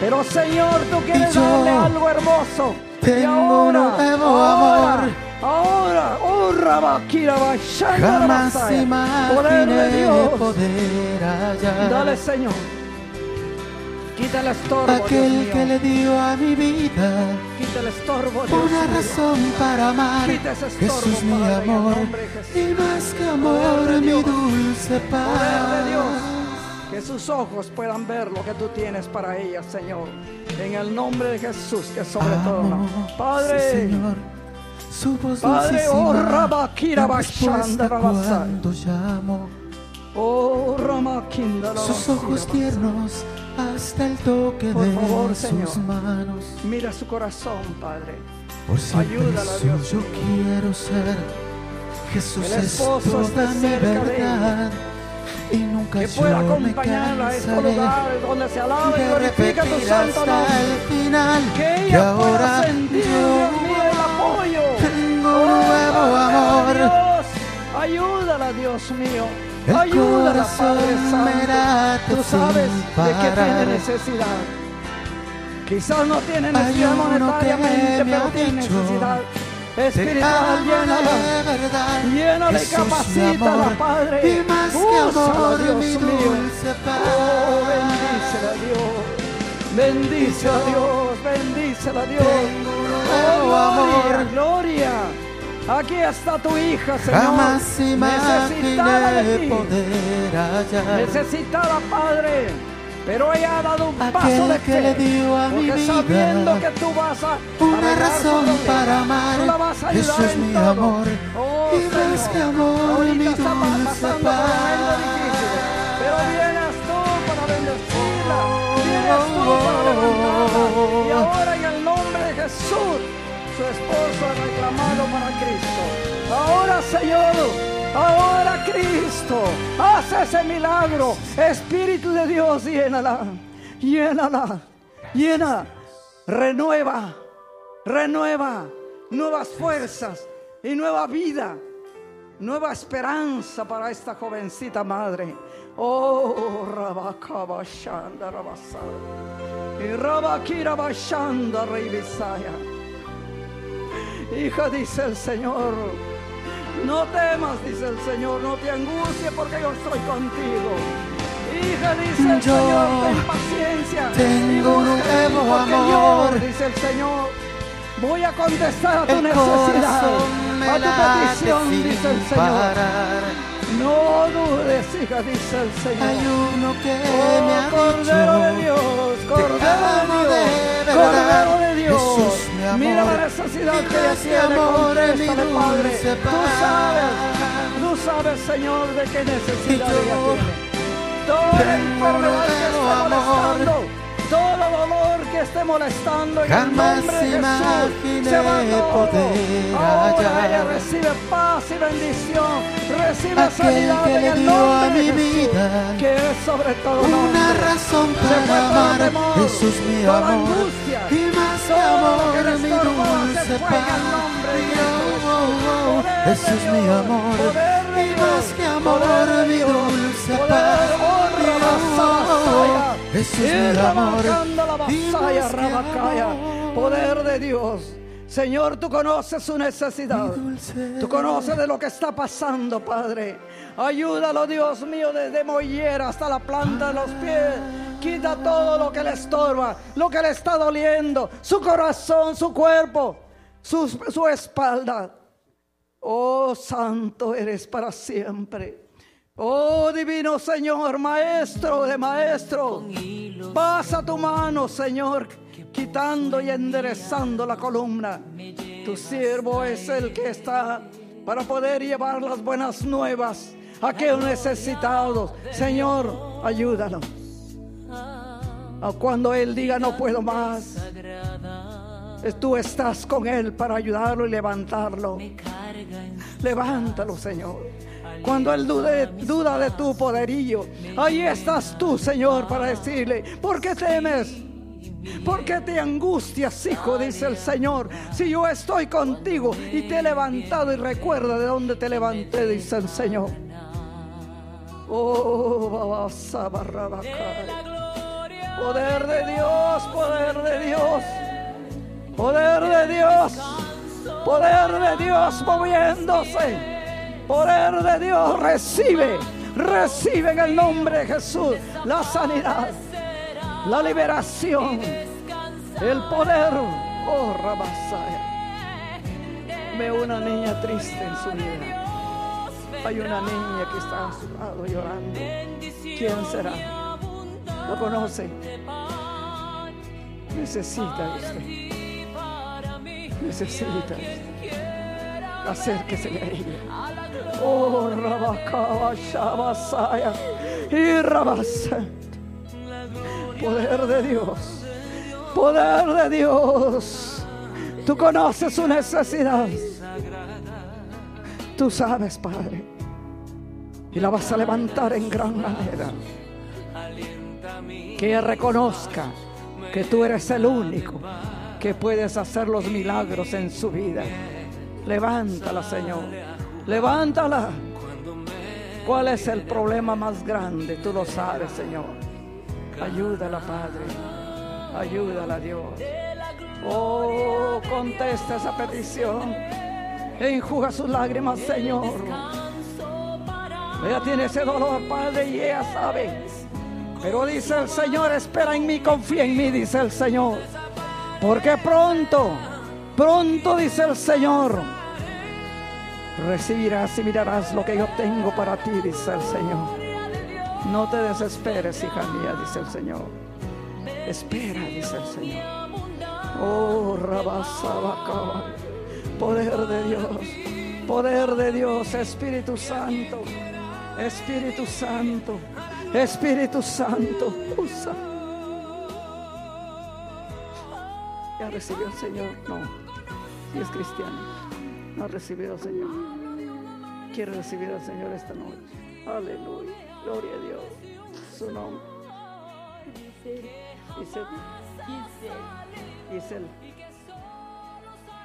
A: Pero Señor, tú quieres
B: yo
A: darle algo hermoso. y
B: tengo
A: ahora,
B: un nuevo
A: ahora,
B: amor.
A: ahora, oh Rabakira Bashanda
B: Jamás imaginé poder hallar
A: Dale, Señor. Quita el estorbo, Dios
B: aquel
A: mío.
B: que le dio a mi vida
A: Quita el estorbo, Dios
B: una
A: mío.
B: razón para amar.
A: Quita ese estorbo,
B: Jesús, mi
A: Padre,
B: amor, y más que amor, mi
A: Dios.
B: dulce paz.
A: Poder de Dios. Que sus ojos puedan ver lo que tú tienes para ella, Señor. En el nombre de Jesús, que sobre todo.
B: Amo,
A: nombre. Padre,
B: sí, Señor, su voz
A: Padre, oh, Rabakira Bashanda Rabasai. oh Ramakinda
B: Sus ojos tiernos hasta el toque
A: Por
B: de
A: favor,
B: sus
A: Señor.
B: manos.
A: Mira su corazón, Padre.
B: Por siempre
A: Ayúdala, Dios mío.
B: quiero ser. Jesús
A: El
B: es
A: esposo esté
B: toda mi verdad. Y nunca
A: Que
B: yo
A: pueda acompañarla a estos lugares donde se alaba y glorifica tu santo
B: hasta
A: nombre.
B: el final.
A: Que ella
B: ahora
A: pueda sentir, Dios mío, el
B: yo
A: apoyo.
B: tengo un nuevo amor.
A: Dios, ayúdala, Dios mío. Ayúdala, Padre Santo. Tú sabes de qué tiene necesidad. Quizás no tiene necesidad monetariamente,
B: me
A: pero tiene necesidad espiritual. Llénala.
B: de verdad.
A: Llénala y capacítala, Padre.
B: Y más que amor,
A: Dios
B: mi
A: mío. Oh, bendícela Dios. Bendícela Dios, bendícela Dios. Oh, gloria, gloria. Aquí está tu hija, Señor.
B: Jamás
A: Necesitada de ti.
B: poder hallar
A: Necesitada, Padre. Pero ella ha dado un paso de
B: que
A: fe.
B: le dio a mi
A: porque
B: vida
A: sabiendo que tú vas a
B: una razón para amar.
A: tú la vas a ayudar
B: Jesús,
A: en
B: mi
A: todo.
B: amor,
A: Oh,
B: y más
A: Señor.
B: que amor,
A: Ahorita
B: mi dulce
A: pasando pero vienes tú para bendecirla, vienes tú para levantarla. Y ahora en el nombre de Jesús, su esposo reclamado para Cristo. Ahora, Señor, ahora Cristo, haz ese milagro. Espíritu de Dios, llénala, llénala, llena, renueva, renueva nuevas fuerzas y nueva vida nueva esperanza para esta jovencita madre. Oh, Rabakaba Shanda Rabasaya. Y Rabakira Bashanda Rey Bisaya. Hija, dice el Señor. No temas, dice el Señor, no te angusties porque yo estoy contigo. Hija, dice el
B: Yo
A: Señor, ten paciencia.
B: tengo un nuevo
A: porque
B: amor.
A: Yo, dice el Señor, voy a contestar a tu
B: El
A: necesidad, a tu petición, dice el Señor.
B: parar.
A: No dudes, hija, dice el Señor.
B: Hay uno que
A: Oh,
B: me ha
A: Cordero de Dios, Cordero de Dios. Cordero de Dios.
B: Amor,
A: Mira la necesidad que ella tiene,
B: mi
A: contéstale, Padre. Tú sabes, tú sabes, Señor, de qué necesidad ella tiene. Toda enfermedad que esté molestando, todo dolor que esté molestando, en el nombre de Jesús, se va todo.
B: poder
A: Ahora ella recibe paz y bendición, recibe sanidad
B: que
A: en el nombre de Jesús, que es sobre todo
B: Una razón para amar. Jesús mi amor
A: lo
B: amor
A: que
B: mi dulce
A: Poder de
B: Jesús. mi amor. Y más que amor mi dulce
A: oh,
B: Jesús
A: Y
B: mi amor Y más que amor.
A: Poder de Dios. Señor, tú conoces su necesidad. Tú conoces de lo que está pasando, Padre. Ayúdalo, Dios mío, desde mollera hasta la planta de los pies. Quita todo lo que le estorba, lo que le está doliendo, su corazón, su cuerpo, su, su espalda. Oh, santo eres para siempre. Oh, divino Señor, maestro de maestro. Pasa tu mano, Señor, quitando y enderezando la columna. Tu siervo es el que está para poder llevar las buenas nuevas a aquellos necesitados. Señor, ayúdanos. Cuando Él diga no puedo más, tú estás con Él para ayudarlo y levantarlo. Levántalo, Señor. Cuando Él dude- duda de tu poderío, ahí estás tú, Señor, para decirle, ¿por qué temes? ¿Por qué te angustias, hijo? Dice el Señor. Si yo estoy contigo y te he levantado y recuerda de dónde te levanté, dice el Señor. Oh. Poder de Dios, poder de Dios. Poder de Dios. Poder de Dios moviéndose. Poder de Dios recibe. Recibe en el nombre de Jesús la sanidad, la liberación, el poder. Oh, Rabasaya. Veo una niña triste en su vida. Hay una niña que está a su lado llorando. ¿Quién será? ¿Lo conoce? Necesita usted. Necesita usted. Acérquese a ella. Oh, Rabacaba, Shabasaya. Y Rabasa. Poder de Dios. Poder de Dios. Tú conoces su necesidad. Tú sabes, Padre. Y la vas a levantar en gran manera. Que reconozca que tú eres el único que puedes hacer los milagros en su vida. Levántala, Señor. Levántala. ¿Cuál es el problema más grande? Tú lo sabes, Señor. Ayúdala, Padre. Ayúdala, Dios. Oh, contesta esa petición. Enjuga sus lágrimas, Señor. Ella tiene ese dolor, Padre, y ella sabe. Pero dice el Señor, espera en mí, confía en mí, dice el Señor. Porque pronto, pronto, dice el Señor, recibirás y mirarás lo que yo tengo para ti, dice el Señor. No te desesperes, hija mía, dice el Señor. Espera, dice el Señor. Oh, Rabasabacaba. Poder de Dios. Poder de Dios, Espíritu Santo. Espíritu Santo. Espíritu Santo. Usa. ¿Ya recibió el Señor? No. Si es cristiano. No ha recibido al Señor. Quiere recibir al Señor esta noche. Aleluya. Gloria a Dios. Su nombre. Giselle. Giselle.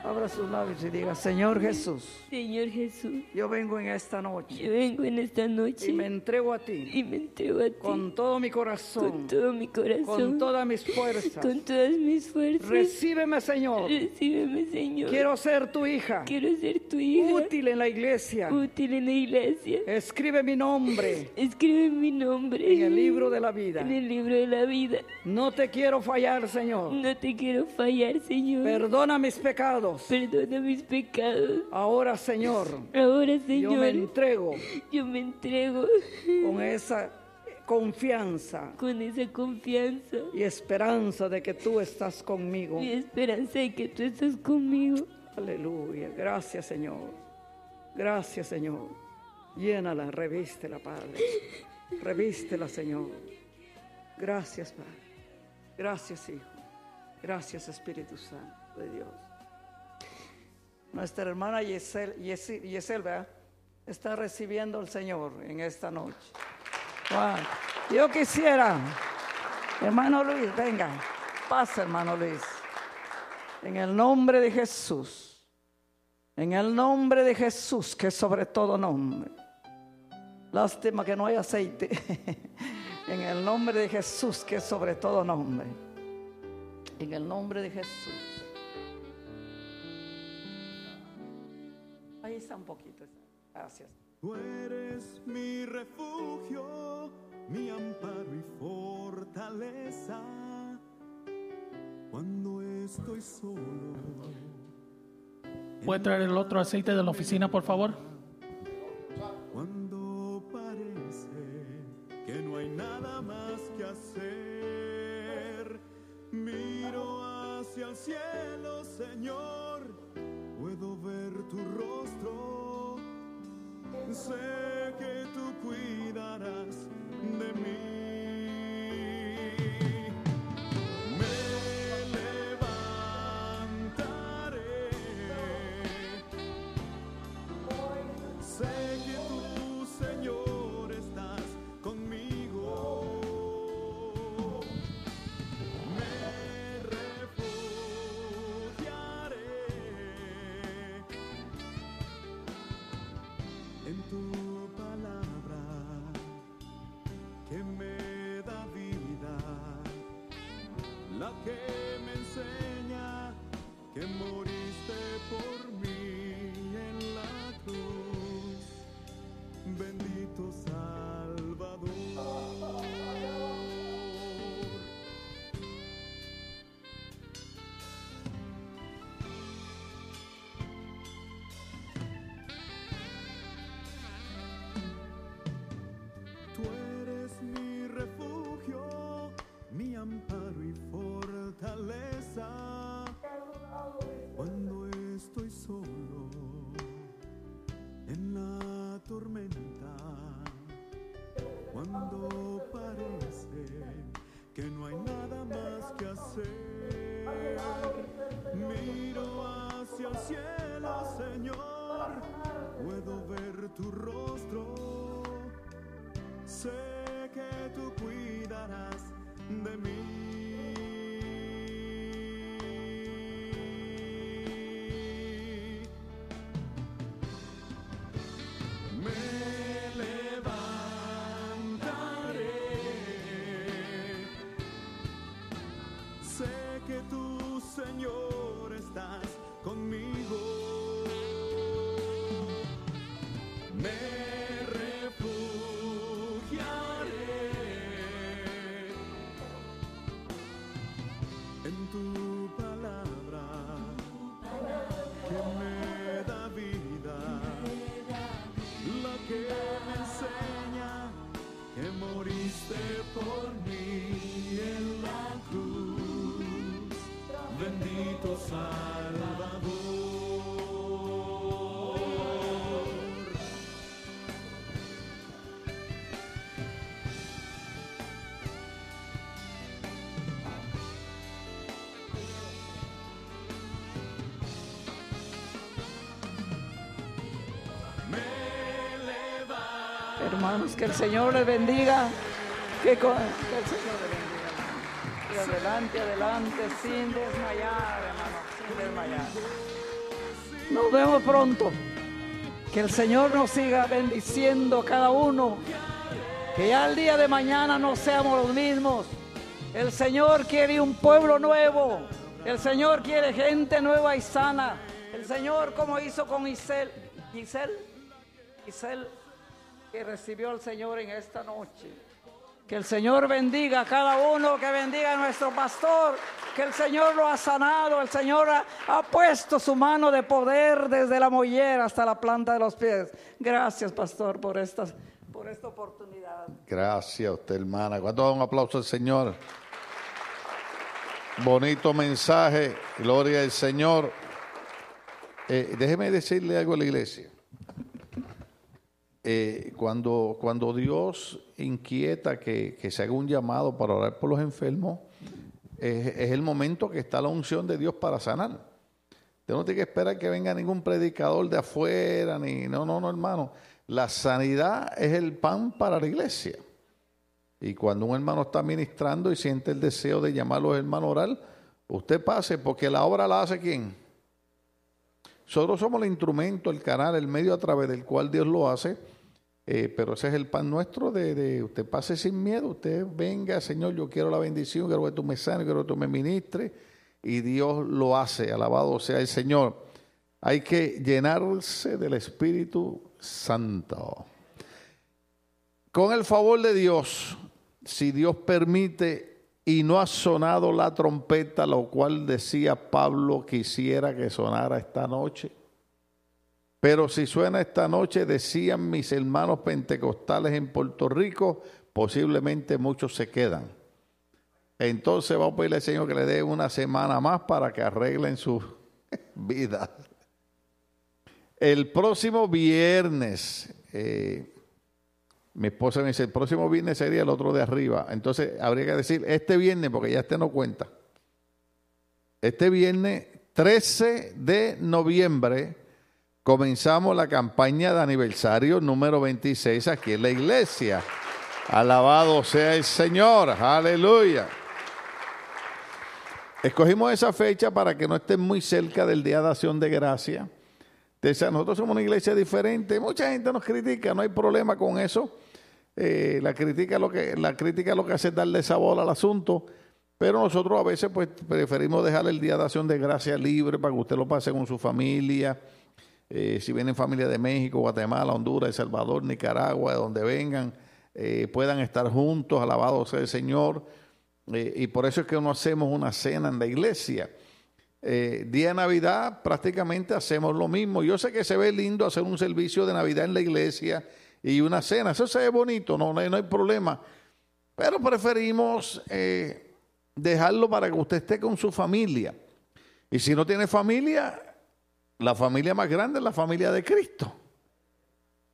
A: Abra sus labios y diga, Señor Jesús,
C: Señor Jesús,
A: yo vengo en esta
C: yo
A: noche
C: vengo en esta noche
A: y me entrego a ti
C: y me entrego a ti
A: con todo mi
C: con
A: corazón,
C: todo mi corazón,
A: con todas mis fuerzas.
C: con todas mis fuerzas.
A: Recíbeme, Señor.
C: Recíbeme, Señor.
A: Quiero ser tu hija,
C: Quiero ser tu hija,
A: útil en la iglesia.
C: útil en la iglesia.
A: Escribe mi nombre
C: Escribe mi nombre
A: en el libro de la vida.
C: en el libro de la vida.
A: No te quiero fallar, Señor.
C: No te quiero fallar, Señor.
A: Perdona mis pecados.
C: Perdona mis pecados.
A: Ahora, Señor,
C: Ahora,
A: yo
C: Señor,
A: me entrego
C: yo me entrego
A: con esa confianza
C: con esa confianza
A: y esperanza de que tú estás conmigo.
C: y esperanza de que tú estás conmigo.
A: Aleluya. Gracias, Señor. Gracias, Señor. Llénala, revístela, Padre. Revístela, Señor. Gracias, Padre. Gracias, Hijo. Gracias, Espíritu Santo de Dios. Nuestra hermana Yesel, Yesel, está recibiendo al Señor en esta noche. Yo quisiera, hermano Luis, venga, pasa, hermano Luis. En el nombre de Jesús. En el nombre de Jesús, que es sobre todo nombre. Lástima que no hay aceite. en el nombre de Jesús, que es sobre todo nombre. En el nombre de Jesús. Ahí está un poquito. Gracias.
D: Tú eres mi refugio, mi amparo y fortaleza. Cuando estoy solo,
E: ¿Puede traer el otro aceite de la oficina, por favor?
D: cuando parece que no hay nada más que hacer, miro hacia el cielo, Señor, Sé que tú cuidarás de mí.
A: Hermanos, que el Señor les bendiga. Que, el Señor les bendiga. Y adelante, adelante, sin desmayar, hermano, sin desmayar. Nos vemos pronto. Que el Señor nos siga bendiciendo a cada uno. Que ya el día de mañana no seamos los mismos. El Señor quiere un pueblo nuevo. El Señor quiere gente nueva y sana. El Señor, como hizo con Isel, Giselle, Giselle, que recibió al Señor en esta noche. Que el Señor bendiga a cada uno, que bendiga a nuestro pastor, que el Señor lo ha sanado, el Señor ha, puesto su mano de poder desde la mollera hasta la planta de los pies. Gracias, pastor, por esta, por esta oportunidad.
F: Gracias a usted, hermana. ¿Cuánto da un aplauso al Señor? Bonito mensaje, gloria al Señor. Eh, déjeme decirle algo a la iglesia. Eh, cuando, cuando Dios inquieta que, que se haga un llamado para orar por los enfermos, es, el momento que está la unción de Dios para sanar. Usted no tiene que esperar que venga ningún predicador de afuera, ni no, no, no, hermano. La sanidad es el pan para la iglesia. Y cuando un hermano está ministrando y siente el deseo de llamar a los hermanos a orar, usted pase, porque la obra la hace quién. Nosotros somos el instrumento, el canal, el medio a través del cual Dios lo hace, eh, pero ese es el pan nuestro de, usted pase sin miedo, usted venga, Señor, yo quiero la bendición, quiero que tú me sanes, quiero que tú me ministres, y Dios lo hace, alabado sea el Señor. Hay que llenarse del Espíritu Santo. Con el favor de Dios, si Dios permite y no ha sonado la trompeta, lo cual decía Pablo quisiera que sonara esta noche. Pero si suena esta noche, decían mis hermanos pentecostales en Puerto Rico, posiblemente muchos se quedan. Entonces vamos a pedirle al Señor que le dé una semana más para que arreglen sus vidas. El próximo viernes, eh, mi esposa me dice, el próximo viernes sería el otro de arriba. Entonces habría que decir este viernes, porque ya este no cuenta. Este viernes 13 de noviembre comenzamos la campaña de aniversario número 26 aquí en la iglesia. Alabado sea el Señor, aleluya. Escogimos esa fecha para que no estén muy cerca del Día de Acción de Gracia. Entonces, nosotros somos una iglesia diferente. Mucha gente nos critica, no hay problema con eso. Eh, la, crítica lo que, la crítica lo que hace es darle sabor al asunto. Pero nosotros a veces pues preferimos dejar el Día de Acción de Gracia libre para que usted lo pase con su familia. Eh, si vienen familia de México, Guatemala, Honduras, El Salvador, Nicaragua, de donde vengan, eh, puedan estar juntos, alabado sea el Señor. Eh, y por eso es que no hacemos una cena en la iglesia. Día de Navidad prácticamente hacemos lo mismo. Yo sé que se ve lindo hacer un servicio de Navidad en la iglesia y una cena. Eso se ve bonito, no, hay, no hay problema. Pero preferimos dejarlo para que usted esté con su familia. Y si no tiene familia, la familia más grande es la familia de Cristo.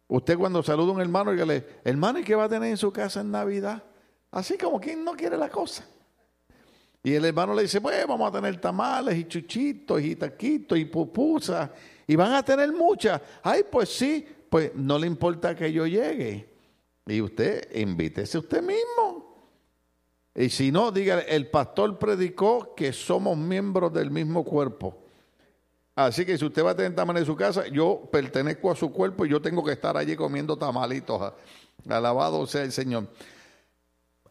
F: Usted cuando saluda a un hermano, dígale, hermano, ¿y qué va a tener en su casa en Navidad? Así como quien no quiere la cosa. Y el hermano le dice, pues vamos a tener tamales y chuchitos y taquitos y pupusas. Y van a tener muchas. Ay, pues sí, pues no le importa que yo llegue. Y usted invítese usted mismo. Y si no, dígale, el pastor predicó que somos miembros del mismo cuerpo. Así que si usted va a tener tamales en su casa, yo pertenezco a su cuerpo y yo tengo que estar allí comiendo tamalitos. Alabado sea el Señor.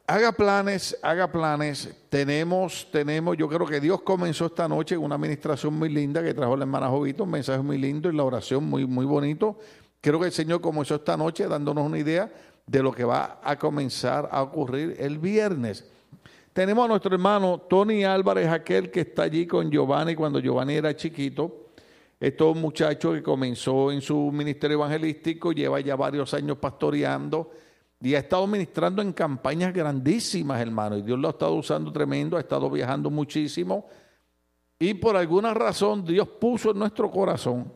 F: Haga planes, haga planes. Tenemos, tenemos, yo creo que Dios comenzó esta noche una administración muy linda que trajo la hermana Jovito, un mensaje muy lindo y la oración muy, muy bonito. Creo que el Señor comenzó esta noche dándonos una idea de lo que va a comenzar a ocurrir el viernes. Tenemos a nuestro hermano Tony Álvarez, aquel que está allí con Giovanni cuando Giovanni era chiquito. Estos muchacho que comenzó en su ministerio evangelístico, lleva ya varios años pastoreando y ha estado ministrando en campañas grandísimas, hermano. Y Dios lo ha estado usando tremendo, ha estado viajando muchísimo. y por alguna razón Dios puso en nuestro corazón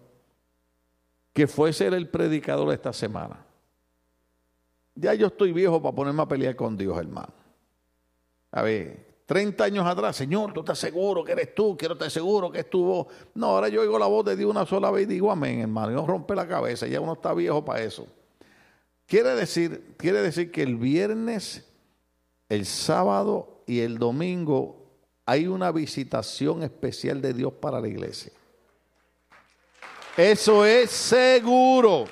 F: que fuese el predicador de esta semana. Ya yo estoy viejo para ponerme a pelear con Dios, hermano. A ver, 30 años atrás, Señor, tú estás seguro que eres tú, quiero estar seguro que es tu voz. No, ahora yo oigo la voz de Dios una sola vez y digo amén, hermano. Yo rompe la cabeza, ya uno está viejo para eso. Quiere decir, quiere decir que el viernes, el sábado y el domingo hay una visitación especial de Dios para la iglesia. Eso es seguro.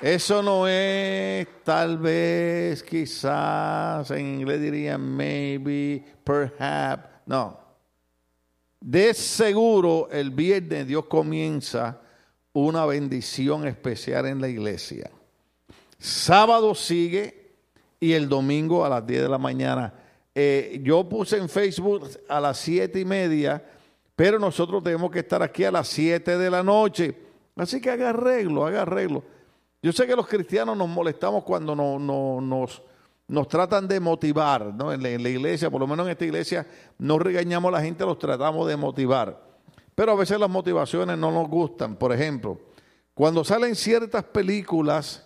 F: Eso no es tal vez, quizás, en inglés dirían maybe, perhaps. No. De seguro el viernes Dios comienza una bendición especial en la iglesia. Sábado sigue y el domingo a las 10 de la mañana. Eh, yo puse en Facebook a las siete y media, pero nosotros tenemos que estar aquí a las 7 de la noche. Así que haga arreglo, haga arreglo. Yo sé que los cristianos nos molestamos cuando no, no, nos, tratan de motivar, ¿no? En la, iglesia, por lo menos en esta iglesia, no regañamos a la gente, los tratamos de motivar. Pero a veces las motivaciones no nos gustan. Por ejemplo, cuando salen ciertas películas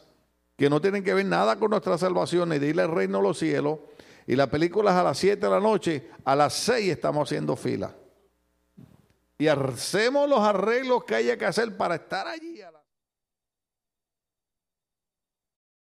F: que no tienen que ver nada con nuestra salvación ni de ir al reino de los cielos, y la película es a las 7 de la noche, a las 6 estamos haciendo fila. Y hacemos los arreglos que haya que hacer para estar allí a la